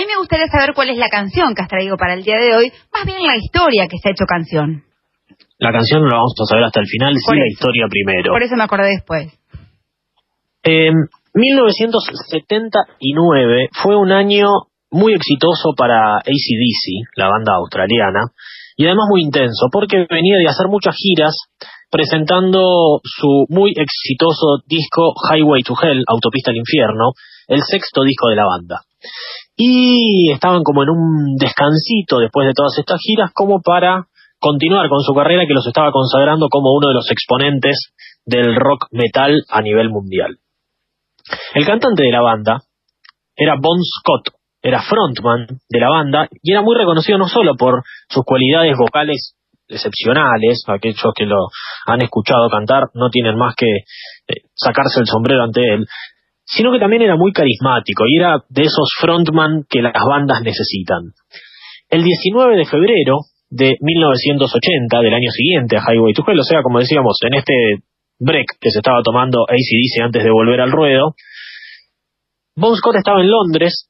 A mí me gustaría saber cuál es la canción que has traído para el día de hoy, más bien la historia que se ha hecho canción. La canción no la vamos a saber hasta el final, sí la historia primero. Por eso me acordé después. Eh, 1979 fue un año muy exitoso para ACDC, la banda australiana, y además muy intenso, porque venía de hacer muchas giras presentando su muy exitoso disco Highway to Hell, Autopista al Infierno, el sexto disco de la banda. Y estaban como en un descansito después de todas estas giras como para continuar con su carrera que los estaba consagrando como uno de los exponentes del rock metal a nivel mundial. El cantante de la banda era Bon Scott, era frontman de la banda y era muy reconocido no solo por sus cualidades vocales excepcionales, aquellos que lo han escuchado cantar no tienen más que eh, sacarse el sombrero ante él, sino que también era muy carismático y era de esos frontman que las bandas necesitan. El 19 de febrero de 1980, del año siguiente a Highway to Hell, o sea, como decíamos, en este break que se estaba tomando ACDC antes de volver al ruedo, Bon Scott estaba en Londres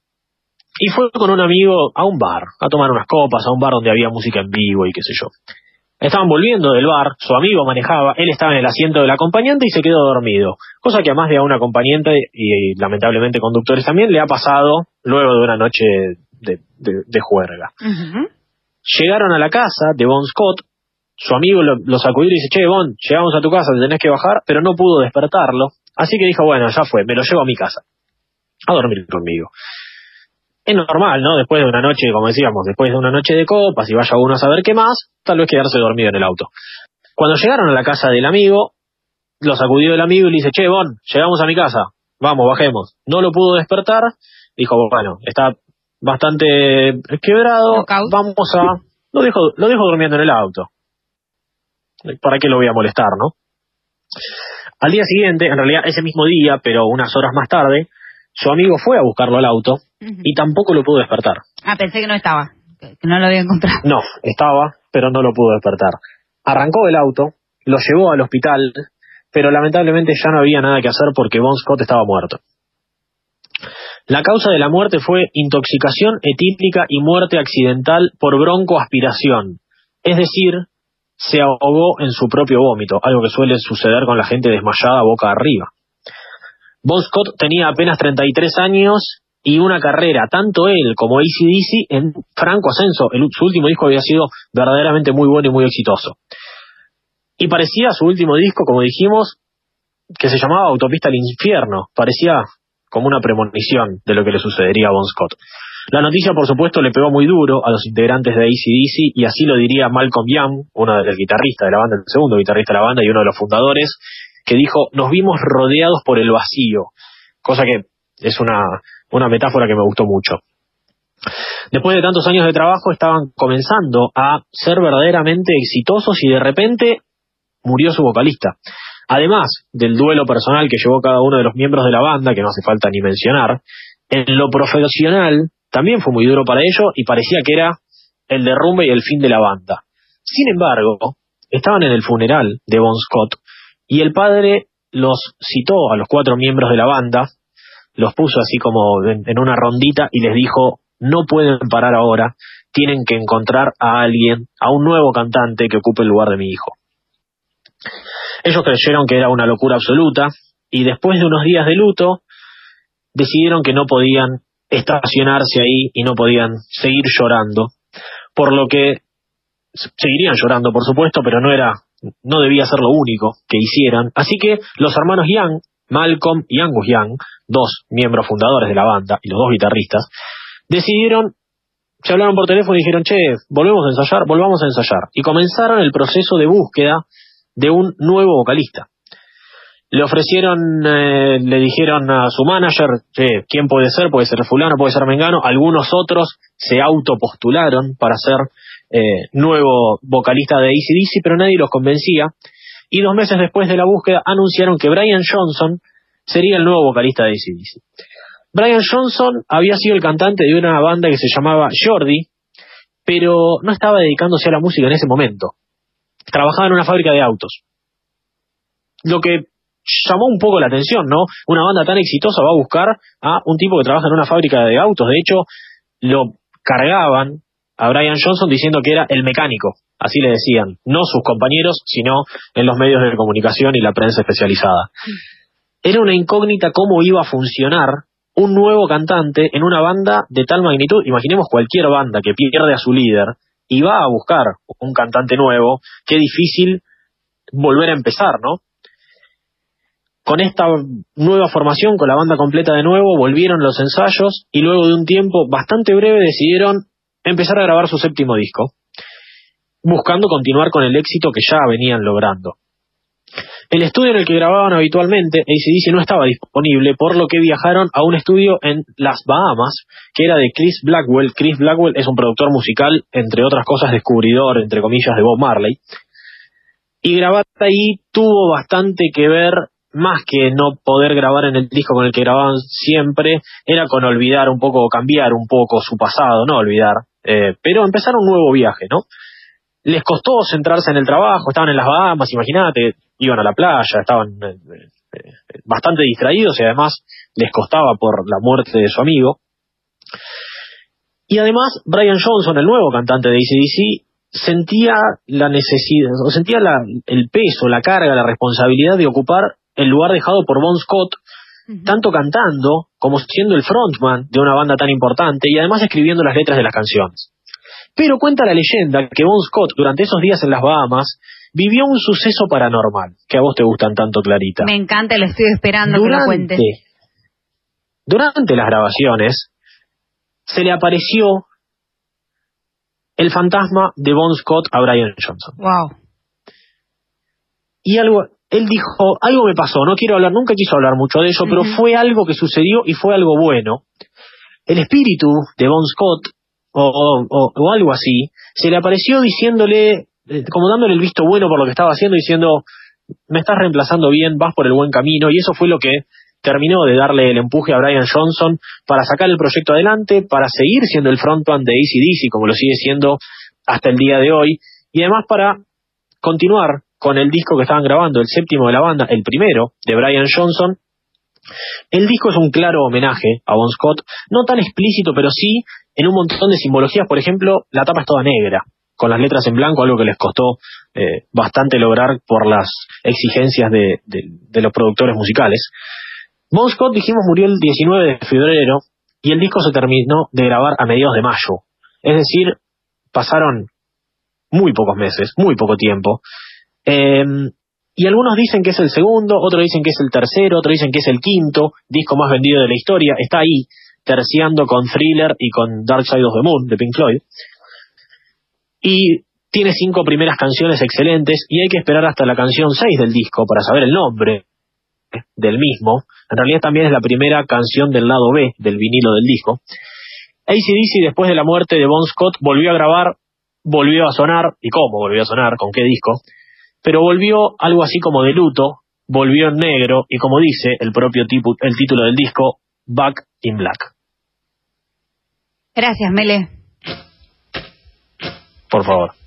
y fue con un amigo a un bar, a tomar unas copas, a un bar donde había música en vivo y qué sé yo. Estaban volviendo del bar, su amigo manejaba, él estaba en el asiento del acompañante y se quedó dormido, cosa que a más de a un acompañante y, lamentablemente conductores también le ha pasado luego de una noche de, juerga. Llegaron a la casa de Bon Scott, su amigo lo, lo, sacudió y dice, che, Bon, llegamos a tu casa, te tenés que bajar, pero no pudo despertarlo, así que dijo, bueno, ya fue, me lo llevo a mi casa, a dormir conmigo es normal, ¿no? Después de una noche, como decíamos, después de una noche de copas y vaya uno a saber qué más, tal vez quedarse dormido en el auto. Cuando llegaron a la casa del amigo, lo sacudió el amigo y le dice, che, Bon, llegamos a mi casa, vamos, bajemos. No lo pudo despertar, dijo, bueno, está bastante quebrado, vamos a... Lo dejo, lo dejo durmiendo en el auto. ¿Para qué lo voy a molestar, no? Al día siguiente, en realidad ese mismo día, pero unas horas más tarde, su amigo fue a buscarlo al auto y tampoco lo pudo despertar. Ah, pensé que no estaba, que no lo había encontrado. No, estaba, pero no lo pudo despertar. Arrancó el auto, lo llevó al hospital, pero lamentablemente ya no había nada que hacer porque Bon Scott estaba muerto. La causa de la muerte fue intoxicación etílica y muerte accidental por broncoaspiración, es decir, se ahogó en su propio vómito, algo que suele suceder con la gente desmayada boca arriba. Bon Scott tenía apenas 33 años y una carrera, tanto él como ACDC, en franco ascenso. su último disco había sido verdaderamente muy bueno y muy exitoso. Y parecía su último disco, como dijimos, que se llamaba Autopista al Infierno. Parecía como una premonición de lo que le sucedería a Bon Scott. La noticia, por supuesto, le pegó muy duro a los integrantes de ACDC y así lo diría Malcolm Young, uno de los guitarristas de la banda, el segundo guitarrista de la banda y uno de los fundadores, que dijo, nos vimos rodeados por el vacío, cosa que es una, una metáfora que me gustó mucho. Después de tantos años de trabajo estaban comenzando a ser verdaderamente exitosos y de repente murió su vocalista. Además del duelo personal que llevó cada uno de los miembros de la banda, que no hace falta ni mencionar, en lo profesional también fue muy duro para ellos y parecía que era el derrumbe y el fin de la banda. Sin embargo, estaban en el funeral de Bon Scott y el padre los citó a los cuatro miembros de la banda los puso así como en, una rondita y les dijo, no pueden parar ahora, tienen que encontrar a alguien, a un nuevo cantante que ocupe el lugar de mi hijo. Ellos creyeron que era una locura absoluta y después de unos días de luto decidieron que no podían estacionarse ahí y no podían seguir llorando, por lo que seguirían llorando, por supuesto, pero no era no debía ser lo único que hicieran, así que los hermanos Young Malcolm y Angus Young, dos miembros fundadores de la banda y los dos guitarristas, decidieron, se hablaron por teléfono y dijeron, che, volvemos a ensayar, volvamos a ensayar. Y comenzaron el proceso de búsqueda de un nuevo vocalista. Le ofrecieron, eh, le dijeron a su manager, che, ¿quién puede ser? Puede ser fulano, puede ser mengano. Algunos otros se autopostularon para ser eh, nuevo vocalista de ACDC, pero nadie los convencía y dos meses después de la búsqueda anunciaron que Brian Johnson sería el nuevo vocalista de ACDC. Brian Johnson había sido el cantante de una banda que se llamaba Jordi, pero no estaba dedicándose a la música en ese momento. Trabajaba en una fábrica de autos. Lo que llamó un poco la atención, ¿no? Una banda tan exitosa va a buscar a un tipo que trabaja en una fábrica de autos. De hecho, lo cargaban a Brian Johnson diciendo que era el mecánico, así le decían, no sus compañeros, sino en los medios de comunicación y la prensa especializada. Era una incógnita cómo iba a funcionar un nuevo cantante en una banda de tal magnitud. Imaginemos cualquier banda que pierde a su líder y va a buscar un cantante nuevo, qué difícil volver a empezar, ¿no? Con esta nueva formación, con la banda completa de nuevo, volvieron los ensayos y luego de un tiempo bastante breve decidieron empezar a grabar su séptimo disco, buscando continuar con el éxito que ya venían logrando. El estudio en el que grababan habitualmente, ACDC no estaba disponible, por lo que viajaron a un estudio en las Bahamas, que era de Chris Blackwell. Chris Blackwell es un productor musical, entre otras cosas, descubridor, entre comillas, de Bob Marley. Y grabar ahí tuvo bastante que ver, más que no poder grabar en el disco con el que grababan siempre, era con olvidar un poco, cambiar un poco su pasado, no olvidar, eh, pero empezar un nuevo viaje, ¿no? Les costó centrarse en el trabajo, estaban en las Bahamas, imagínate, iban a la playa, estaban eh, eh, bastante distraídos y además les costaba por la muerte de su amigo. Y además, Brian Johnson, el nuevo cantante de ACDC, sentía la necesidad, o sentía el peso, la carga, la responsabilidad de ocupar el lugar dejado por Bon Scott, tanto cantando como siendo el frontman de una banda tan importante y además escribiendo las letras de las canciones. Pero cuenta la leyenda que Bon Scott, durante esos días en las Bahamas, vivió un suceso paranormal, que a vos te gustan tanto, Clarita. Me encanta, lo estoy esperando durante, que Durante las grabaciones, se le apareció el fantasma de Bon Scott a Brian Johnson. Wow. Y algo, él dijo, algo me pasó, no quiero hablar, nunca quiso hablar mucho de eso, pero fue algo que sucedió y fue algo bueno. El espíritu de Bon Scott, o, o algo así, se le apareció diciéndole, eh, como dándole el visto bueno por lo que estaba haciendo, diciendo, me estás reemplazando bien, vas por el buen camino, y eso fue lo que terminó de darle el empuje a Brian Johnson para sacar el proyecto adelante, para seguir siendo el frontman de ACDC, como lo sigue siendo hasta el día de hoy, y además para continuar con el disco que estaban grabando, el séptimo de la banda, el primero, de Brian Johnson. El disco es un claro homenaje a Bon Scott, no tan explícito, pero sí en un montón de simbologías, por ejemplo, la tapa es toda negra, con las letras en blanco, algo que les costó eh, bastante lograr por las exigencias de, los productores musicales. Bon Scott, dijimos, murió el 19 de febrero y el disco se terminó de grabar a mediados de mayo. Es decir, pasaron muy pocos meses, muy poco tiempo. Em, y algunos dicen que es el segundo, otros dicen que es el tercero, otros dicen que es el quinto disco más vendido de la historia. Está ahí, terciando con Thriller y con Dark Side of the Moon de Pink Floyd. Y tiene cinco primeras canciones excelentes y hay que esperar hasta la canción 6 del disco para saber el nombre del mismo. En realidad también es la primera canción del lado B del vinilo del disco. ACDC después de la muerte de Bon Scott volvió a grabar, volvió a sonar, ¿y cómo volvió a sonar? ¿Con qué disco? Pero volvió algo así como de luto, volvió en negro y como dice el propio tipo, el título del disco, Back in Black. Gracias, Mele por favor.